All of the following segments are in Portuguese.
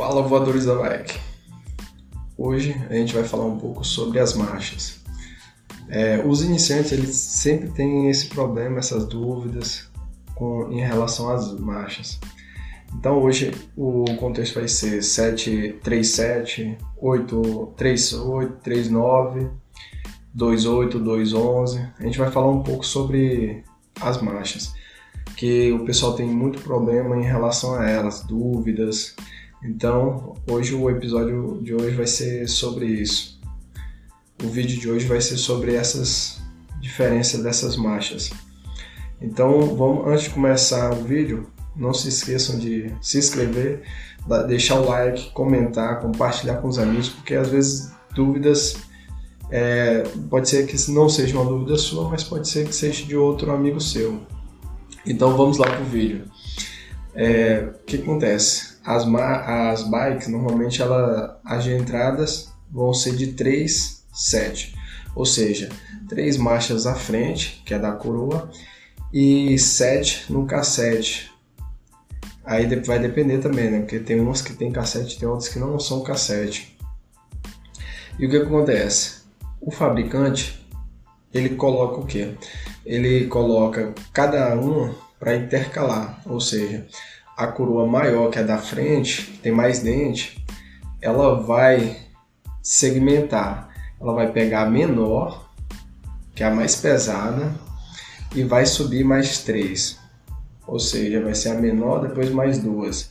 Fala voadores da bike! Hoje a gente vai falar um pouco sobre as marchas. É, os iniciantes eles sempre têm esse problema, essas dúvidas com, em relação às marchas. Então hoje o contexto vai ser 737, 838, 39, 28, 211. A gente vai falar um pouco sobre as marchas, que o pessoal tem muito problema em relação a elas, dúvidas. Então, hoje o episódio de hoje vai ser sobre isso. O vídeo de hoje vai ser sobre essas diferenças dessas marchas. Então, vamos antes de começar o vídeo, não se esqueçam de se inscrever, deixar o like, comentar, compartilhar com os amigos, porque às vezes dúvidas é, pode ser que não seja uma dúvida sua, mas pode ser que seja de outro amigo seu. Então vamos lá para o vídeo. É, o que acontece? As, as bikes, normalmente ela, as entradas vão ser de 3, 7. Ou seja, três marchas à frente, que é da coroa, e 7 no cassete. Aí vai depender também, né? Porque tem umas que tem cassete, tem outras que não são cassete. E o que acontece? O fabricante, ele coloca o quê? Ele coloca cada uma para intercalar, ou seja, a coroa maior, que é da frente, que tem mais dente, ela vai segmentar. Ela vai pegar a menor, que é a mais pesada, e vai subir mais três. Ou seja, vai ser a menor, depois mais duas.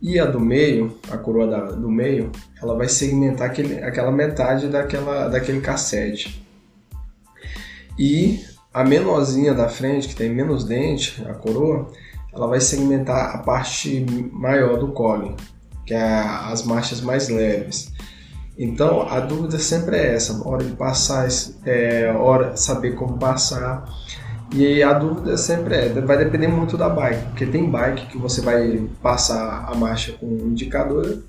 E a do meio, a coroa da, do meio, ela vai segmentar aquele, aquela metade daquela, daquele cassete. E a menorzinha da frente, que tem menos dente, a coroa, ela vai segmentar a parte maior do cone, que é as marchas mais leves. Então a dúvida sempre é essa, hora de passar, é, hora saber como passar. E a dúvida sempre é, vai depender muito da bike, porque tem bike que você vai passar a marcha com indicador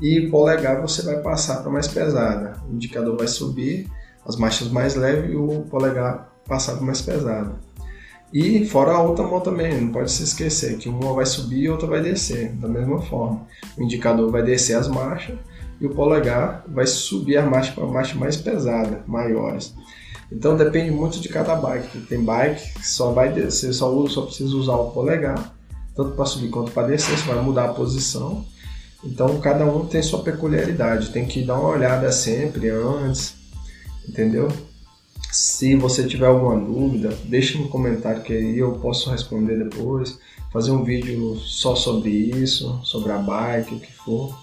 e polegar você vai passar para mais pesada. O indicador vai subir, as marchas mais leves e o polegar passar para mais pesada. E fora a outra mão também, não pode se esquecer que uma vai subir e outra vai descer, da mesma forma. O indicador vai descer as marchas e o polegar vai subir a marcha para marcha mais pesada, maiores. Então depende muito de cada bike. Tem bike que só vai descer, só, usa, só precisa usar o polegar, tanto para subir quanto para descer, você vai mudar a posição. Então cada um tem sua peculiaridade, tem que dar uma olhada sempre antes, entendeu? Se você tiver alguma dúvida, deixe no comentário que aí eu posso responder depois. Fazer um vídeo só sobre isso, sobre a bike, o que for.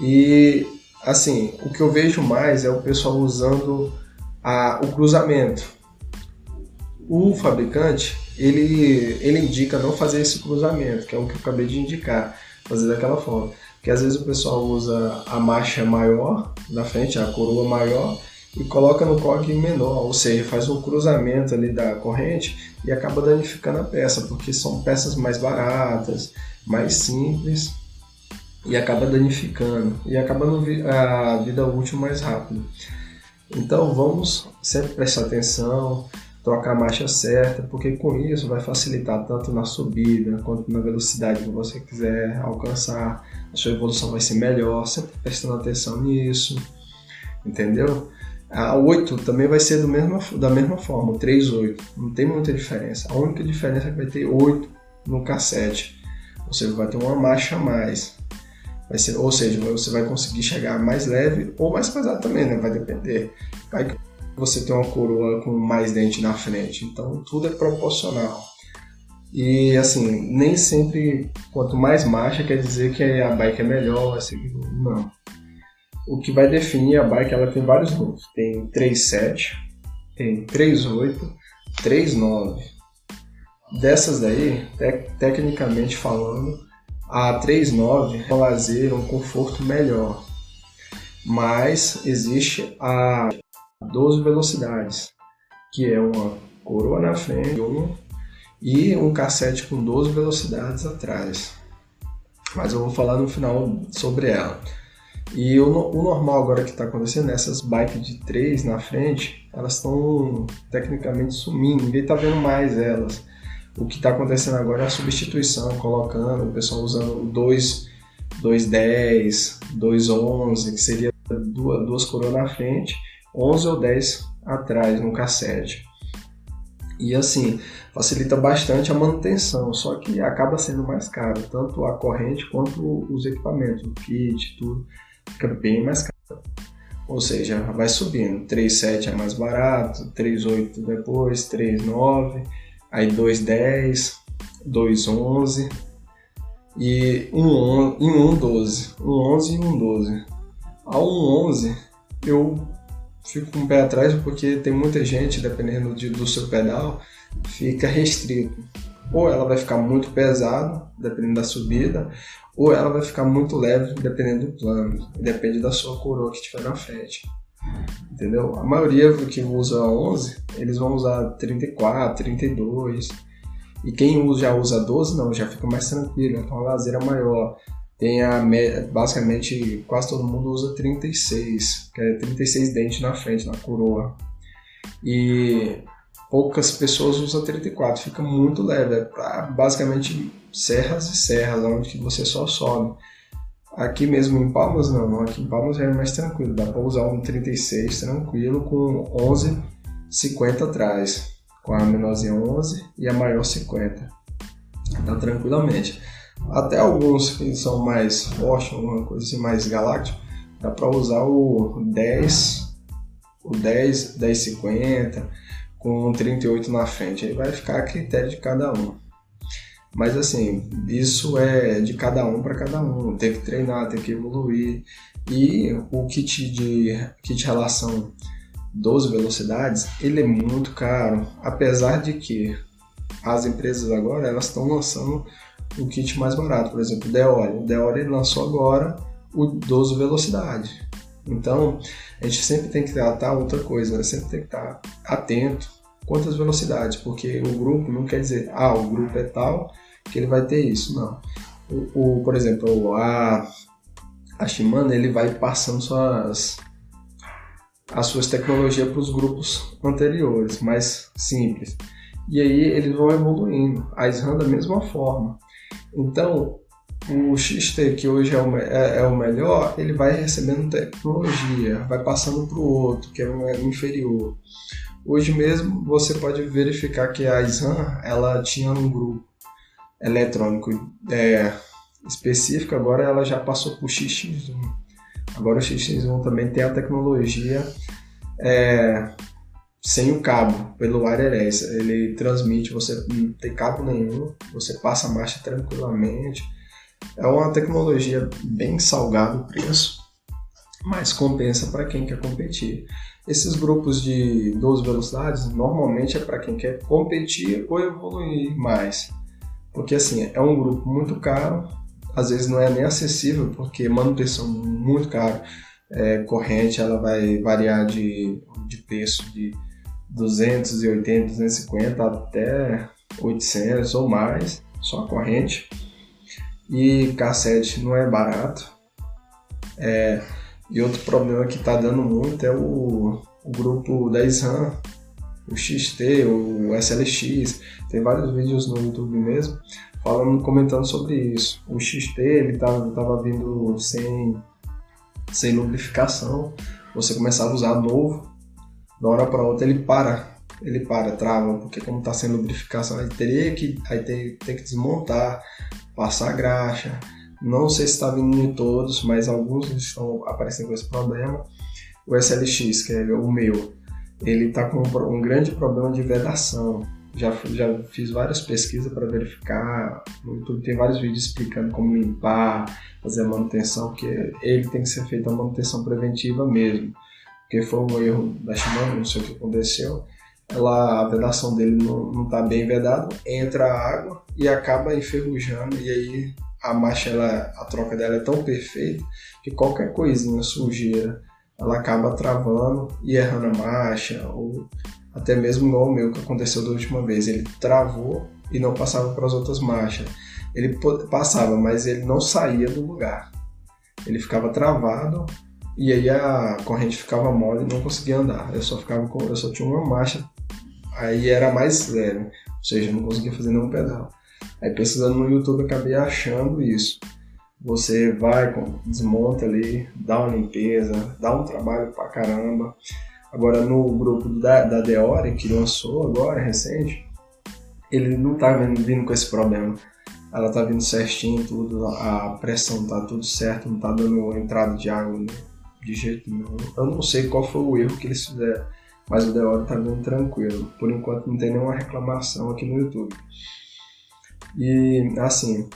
E assim, o que eu vejo mais é o pessoal usando a, o cruzamento. O fabricante ele, ele indica não fazer esse cruzamento, que é o que eu acabei de indicar, fazer daquela forma. Porque às vezes o pessoal usa a marcha maior na frente, a coroa maior, e coloca no cog menor, ou seja, faz um cruzamento ali da corrente e acaba danificando a peça, porque são peças mais baratas, mais simples e acaba danificando e acaba a vida útil mais rápido. Então vamos sempre prestar atenção, trocar a marcha certa, porque com isso vai facilitar tanto na subida quanto na velocidade que você quiser alcançar. A sua evolução vai ser melhor, sempre prestando atenção nisso, entendeu? A 8 também vai ser do mesmo, da mesma forma, o 3.8. Não tem muita diferença. A única diferença é que vai ter 8 no cassete. Ou seja, vai ter uma marcha a mais. Vai ser, ou seja, você vai conseguir chegar mais leve ou mais pesado também, né? Vai depender. Vai que você tem uma coroa com mais dente na frente. Então tudo é proporcional. E assim, nem sempre quanto mais marcha quer dizer que a bike é melhor, assim, não o que vai definir a bike, ela tem vários números. Tem 37, tem 38, 39. Dessas daí, te tecnicamente falando, a 39 é um lazer, um conforto melhor. Mas existe a 12 velocidades, que é uma coroa na frente, e um cassete com 12 velocidades atrás. Mas eu vou falar no final sobre ela. E o, o normal agora que está acontecendo, essas bikes de 3 na frente, elas estão tecnicamente sumindo, ninguém está vendo mais elas. O que está acontecendo agora é a substituição, colocando o pessoal usando dois 210, 211, que seria duas, duas coroas na frente, 11 ou 10 atrás no cassete. E assim, facilita bastante a manutenção, só que acaba sendo mais caro, tanto a corrente quanto os equipamentos, o kit, tudo, fica bem mais caro. Ou seja, vai subindo, 3.7 é mais barato, 3.8 depois, 3.9, aí 2.10, 2.11 e 1.12, 1.11 e 1.12. A 1.11 eu fico com o pé atrás porque tem muita gente, dependendo de, do seu pedal, fica restrito. Ou ela vai ficar muito pesada, dependendo da subida, ou ela vai ficar muito leve, dependendo do plano. Depende da sua coroa que estiver na frente. Entendeu? A maioria que usa 11, eles vão usar 34, 32. E quem já usa 12, não, já fica mais tranquilo, então a laseira maior. Tem a, basicamente, quase todo mundo usa 36, que é 36 dentes na frente, na coroa. E poucas pessoas usam 34, fica muito leve, é basicamente serras e serras, onde que você só sobe. Aqui mesmo em Palmas não, aqui em Palmas é mais tranquilo, dá para usar um 36 tranquilo com 11 50 atrás, com a menorzinha 11 e a maior 50. Dá tranquilamente. Até alguns que são mais fortes, alguma coisa assim, mais galáctico, dá para usar o 10, o 10, 1050 com 38 na frente. Aí vai ficar a critério de cada um. Mas assim, isso é de cada um para cada um. Tem que treinar, tem que evoluir. E o kit de kit relação 12 velocidades, ele é muito caro, apesar de que as empresas agora elas estão lançando o kit mais barato, por exemplo, o Deore. O Deore lançou agora o 12 velocidade. Então, a gente sempre tem que tratar outra coisa, né? sempre tem que estar atento quantas velocidades, porque o grupo não quer dizer, ah, o grupo é tal que ele vai ter isso, não. O, o por exemplo, a, a Shimano ele vai passando suas as suas tecnologias para os grupos anteriores, mais simples. E aí eles vão evoluindo. A SRAM da mesma forma. Então, o XT, que hoje é o, é, é o, melhor, ele vai recebendo tecnologia, vai passando para o outro, que é um inferior. Hoje mesmo você pode verificar que a SRAM ela tinha um grupo eletrônico é, específico, agora ela já passou para o XX1. Agora o XX1 também tem a tecnologia é, sem o cabo, pelo wireless. Ele transmite, você não tem cabo nenhum, você passa a marcha tranquilamente. É uma tecnologia bem salgada o preço, mas compensa para quem quer competir. Esses grupos de 12 velocidades normalmente é para quem quer competir ou evoluir mais. Porque assim, é um grupo muito caro, às vezes não é nem acessível, porque manutenção muito caro. É, corrente ela vai variar de, de preço de 280, 250 até 800 ou mais, só a corrente. E cassete não é barato. É, e outro problema que está dando muito é o, o grupo da SRAM, o XT, o SLX. Tem vários vídeos no YouTube mesmo falando, comentando sobre isso. O XT ele tava, tava vindo sem, sem lubrificação. Você começava a usar novo, da hora para outra ele para, ele para, trava, porque como está sem lubrificação, aí teria que, aí tem, tem que desmontar, passar graxa. Não sei se está vindo em todos, mas alguns estão aparecendo com esse problema. O SLX, que é o meu, ele está com um, grande problema de vedação. Já, já fiz várias pesquisas para verificar. No YouTube tem vários vídeos explicando como limpar, fazer a manutenção, porque ele tem que ser feita a manutenção preventiva mesmo porque foi um erro da Shimano, não sei o que aconteceu. Ela, a vedação dele não está bem vedada, entra a água e acaba enferrujando, e aí a marcha, ela, a troca dela é tão perfeita que qualquer coisinha sujeira ela acaba travando e errando a marcha, ou até mesmo igual o meu que aconteceu da última vez. Ele travou e não passava para as outras marchas. Ele passava, mas ele não saía do lugar. Ele ficava travado e aí a corrente ficava mole e não conseguia andar. Eu só ficava com, eu só tinha uma marcha, aí era mais leve, ou seja, não conseguia fazer nenhum pedal. Aí pesquisando no YouTube acabei achando isso. você vai, desmonta ali, dá uma limpeza, dá um trabalho pra caramba. Agora no grupo da, da Deore, que lançou agora, recente, ele não tá vindo com esse problema. Ela tá vindo certinho, tudo, a pressão tá tudo certo, não tá dando entrada de água né? de jeito nenhum. Eu não sei qual foi o erro que eles fizeram, mas o Deore tá vindo tranquilo. Por enquanto não tem nenhuma reclamação aqui no YouTube. E assim,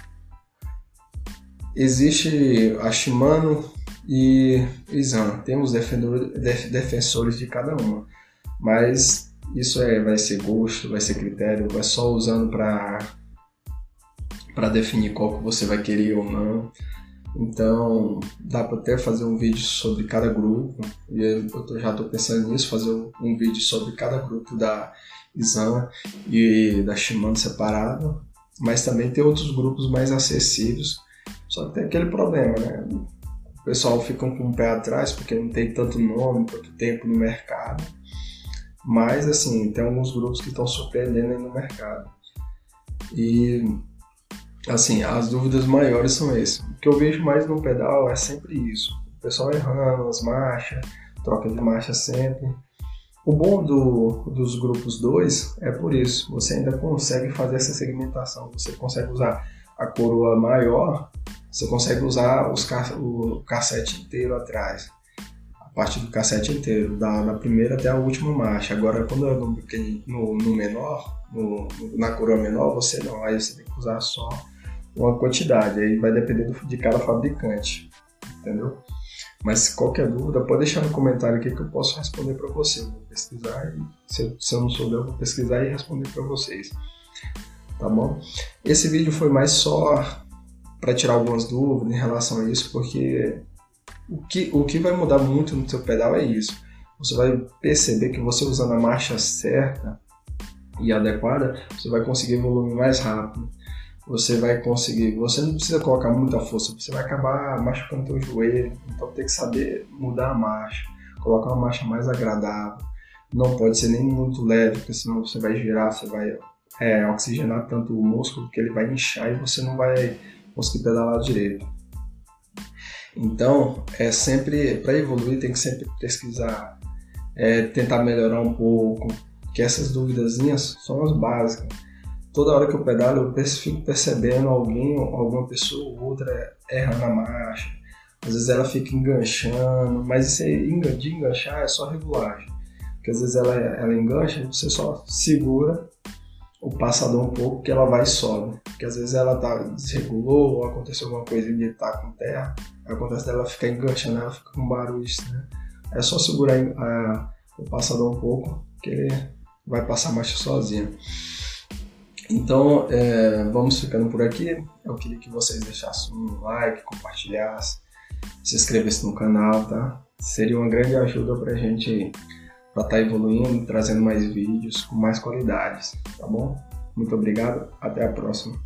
existe a Shimano e Izan, temos defensores de cada uma, mas isso é, vai ser gosto, vai ser critério, vai só usando para para definir qual que você vai querer ou não. Então, dá para até fazer um vídeo sobre cada grupo. E eu já estou pensando nisso, fazer um vídeo sobre cada grupo da Izan e da Shimano separado. Mas também tem outros grupos mais acessíveis. Só que tem aquele problema, né? O pessoal fica com o pé atrás porque não tem tanto nome, tanto tempo no mercado. Mas, assim, tem alguns grupos que estão surpreendendo aí no mercado. E, assim, as dúvidas maiores são esses. O que eu vejo mais no pedal é sempre isso. O pessoal errando as marchas, troca de marcha sempre. O bom do, dos grupos 2 é por isso. Você ainda consegue fazer essa segmentação. Você consegue usar a coroa maior, você consegue usar os, o cassete inteiro atrás parte do cassete inteiro, da, da primeira até a última marcha. Agora, quando eu no, no menor, no, na coroa menor, você não, aí você tem que usar só uma quantidade, aí vai depender de cada fabricante, entendeu? Mas qualquer dúvida, pode deixar no comentário aqui que eu posso responder para você. Vou pesquisar e se eu, se eu não souber, eu vou pesquisar e responder para vocês. Tá bom? Esse vídeo foi mais só para tirar algumas dúvidas em relação a isso, porque o que, o que vai mudar muito no seu pedal é isso. Você vai perceber que você usando a marcha certa e adequada, você vai conseguir volume mais rápido. Você vai conseguir, você não precisa colocar muita força, você vai acabar machucando seu joelho, então tem que saber mudar a marcha, colocar uma marcha mais agradável. Não pode ser nem muito leve, porque senão você vai girar, você vai é, oxigenar tanto o músculo que ele vai inchar e você não vai conseguir pedalar direito. Então, é sempre para evoluir tem que sempre pesquisar, é, tentar melhorar um pouco, que essas duvidazinhas são as básicas. Toda hora que eu pedalo, eu fico percebendo alguém, alguma pessoa ou outra errando a marcha. Às vezes ela fica enganchando, mas isso de enganchar é só regulagem. Porque às vezes ela, ela engancha, você só segura o passador um pouco que ela vai e sobe. Porque às vezes ela tá, desregulou ou aconteceu alguma coisa e tá com terra, acontece dela ficar enganchando, ela fica com barulho, né? É só segurar a, o passador um pouco que ele vai passar a marcha sozinho. Então, é, vamos ficando por aqui. Eu queria que vocês deixassem um like, compartilhassem, se inscrevessem no canal, tá? Seria uma grande ajuda pra gente para estar tá evoluindo, trazendo mais vídeos com mais qualidades, tá bom? Muito obrigado, até a próxima.